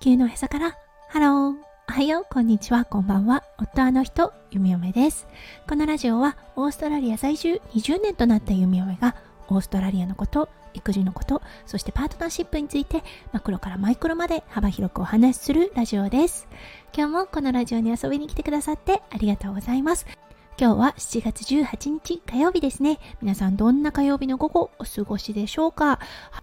球のおへそからハローおはよう、こんにちは、こんばんは。夫あの人、弓嫁です。このラジオはオーストラリア在住20年となった弓嫁がオーストラリアのこと、育児のこと、そしてパートナーシップについてマクロからマイクロまで幅広くお話しするラジオです。今日もこのラジオに遊びに来てくださってありがとうございます。今日は7月18日火曜日ですね。皆さんどんな火曜日の午後お過ごしでしょうか？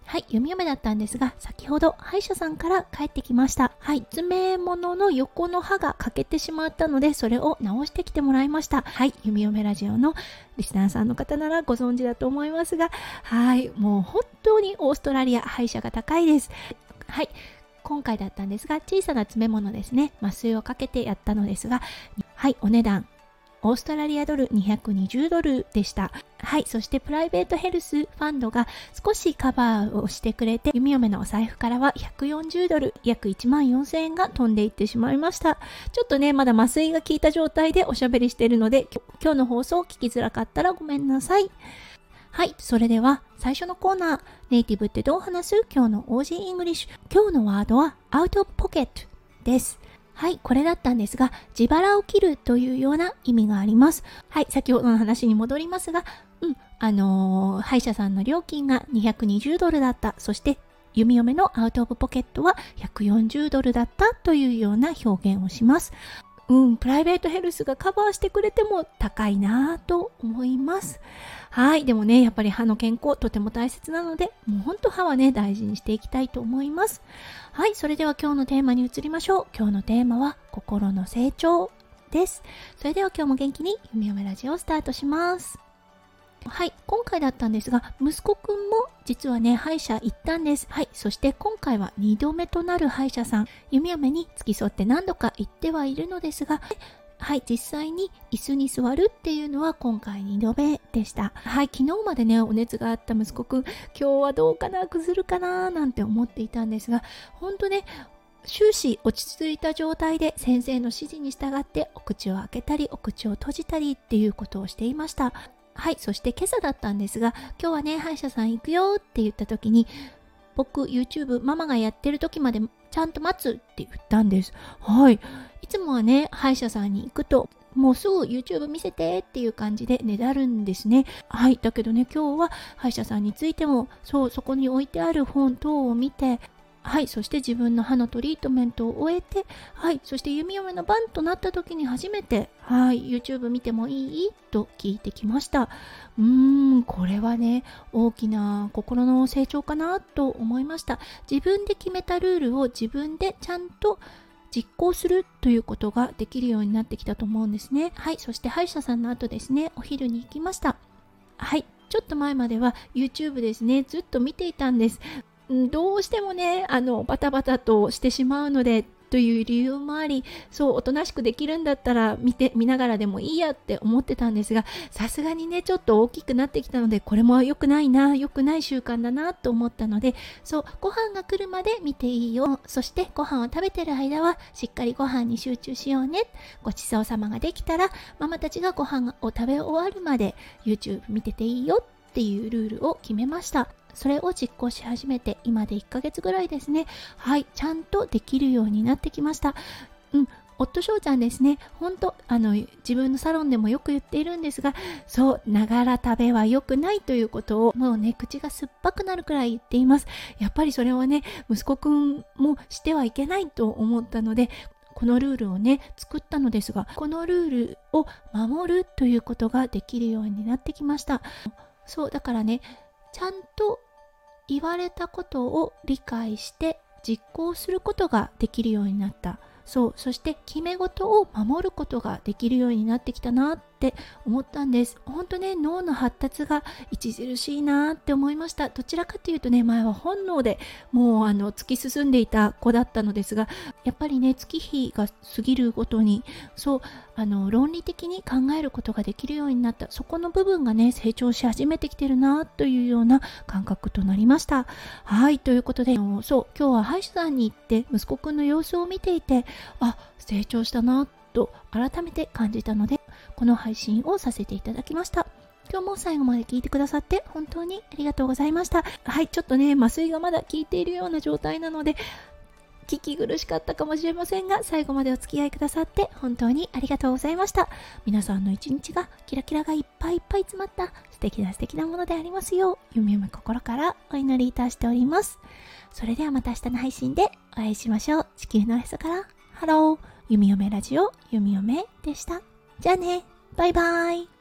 はい、読み嫁だったんですが、先ほど歯医者さんから帰ってきました。はい、詰め物の横の歯が欠けてしまったので、それを直してきてもらいました。はい、弓嫁ラジオのリスナーさんの方ならご存知だと思いますが、はい、もう本当にオーストラリア歯医者が高いです。はい、今回だったんですが、小さな詰め物ですね、麻酔をかけてやったのですが、はい、お値段オーストラリアドル220ドルでした。はい、そして private health fund が少しカバーをしてくれて、弓嫁のお財布からは140ドル、約1万4000円が飛んでいってしまいました。ちょっとね、まだ麻酔が効いた状態でおしゃべりしているので、今日の放送を聞きづらかったらごめんなさい。はい、それでは最初のコーナー、ネイティブってどう話す？今日の Aussie English。今日のワードは out of pocket です。はい、これだったんですが、自腹を切るというような意味があります。はい、先ほどの話に戻りますが、うん、あのー、歯医者さんの料金が220ドルだった。そして、弓嫁のアウトオブポケットは140ドルだったというような表現をします。うん、プライベートヘルスがカバーしてくれても高いなぁと思います。はい。でもね、やっぱり歯の健康とても大切なので、もうほんと歯はね、大事にしていきたいと思います。はい。それでは今日のテーマに移りましょう。今日のテーマは、心の成長です。それでは今日も元気に、弓嫁ラジオをスタートします。はい、今回だったんですが、息子くんも実はね、歯医者行ったんです。はい、そして今回は2度目となる歯医者さん、弓嫁に付き添って何度か行ってはいるのですが、はい、実際に椅子に座るっていうのは今回2度目でした。はい、昨日までね、お熱があった息子くん、今日はどうかな、崩るかな、なんて思っていたんですが、本当ね、終始落ち着いた状態で先生の指示に従ってお口を開けたりお口を閉じたりっていうことをしていました。はい、そして今朝だったんですが、今日はね、歯医者さん行くよって言った時に、僕 YouTube ママがやってる時までちゃんと待つって言ったんです。はい。いつもはね、歯医者さんに行くと、もうすぐ YouTube 見せてっていう感じでねだるんですね。はい。だけどね、今日は歯医者さんについても、そう、そこに置いてある本等を見て、はい、そして自分の歯のトリートメントを終えて、はい、そして弓嫁の番となった時に初めて、はい、YouTube 見てもいい？と聞いてきました。うーん、これはね、大きな心の成長かなと思いました。自分で決めたルールを自分でちゃんと実行するということができるようになってきたと思うんですね。はい、そして歯医者さんの後ですね、お昼に行きました。はい、ちょっと前までは YouTube ですね、ずっと見ていたんです。どうしてもねあのバタバタとしてしまうのでという理由もありそうおとなしくできるんだったら見て見ながらでもいいやって思ってたんですがさすがにねちょっと大きくなってきたのでこれも良くないな良くない習慣だなと思ったのでそうご飯が来るまで見ていいよ。そしてご飯を食べてる間はしっかりご飯に集中しようね。ごちそうさまができたらママたちがご飯を食べ終わるまで YouTube 見てていいよっていうルールを決めました。それを実行し始めて今で1ヶ月ぐらいですねはいちゃんとできるようになってきましたうん夫翔ちゃんですね、ほんと、あの、自分のサロンでもよく言っているんですが、そう、ながら食べは良くないということを、もうね、口が酸っぱくなるくらい言っています。やっぱりそれはね、息子くんもしてはいけないと思ったので、このルールをね、作ったのですが、このルールを守るということができるようになってきました。そう、だからね、ちゃんと言われたことを理解して実行することができるようになった。そう。そして決め事を守ることができるようになってきたな。っって思ったんです。本当ね脳の発達が著しいなって思いました。どちらかというとね前は本能でもうあの突き進んでいた子だったのですがやっぱりね月日が過ぎるごとにそうあの論理的に考えることができるようになった。そこの部分がね成長し始めてきてるなというような感覚となりました。はいということでそう今日は歯医者さんに行って息子くんの様子を見ていてあ成長したなと改めて感じたのでこの配信をさせていただきました。今日も最後まで聞いてくださって本当にありがとうございました。はいちょっとね麻酔がまだ効いているような状態なので聞き苦しかったかもしれませんが最後までお付き合いくださって本当にありがとうございました。皆さんの一日がキラキラがいっぱいいっぱい詰まった素敵な素敵なものでありますよう弓嫁心からお祈りいたしております。それではまた明日の配信でお会いしましょう。地球のおへそから。 Hello。弓嫁ラジオ。弓嫁でした。じゃあね。バイバイ。